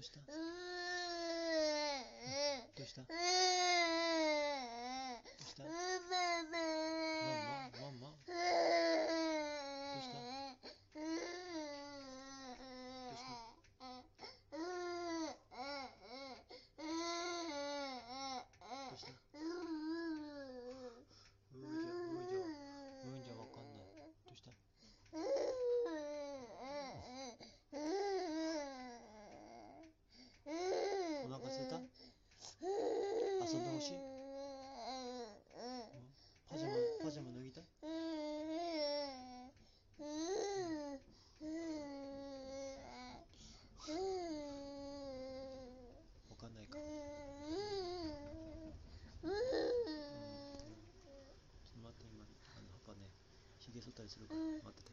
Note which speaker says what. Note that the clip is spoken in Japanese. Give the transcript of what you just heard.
Speaker 1: どうした？どうした？遊んでほしい、う。ん、パジャマパジャマ脱ぎたい？わかんないか、うん、ちょっと待って今あのパパねひげ剃ったりするから待ってて。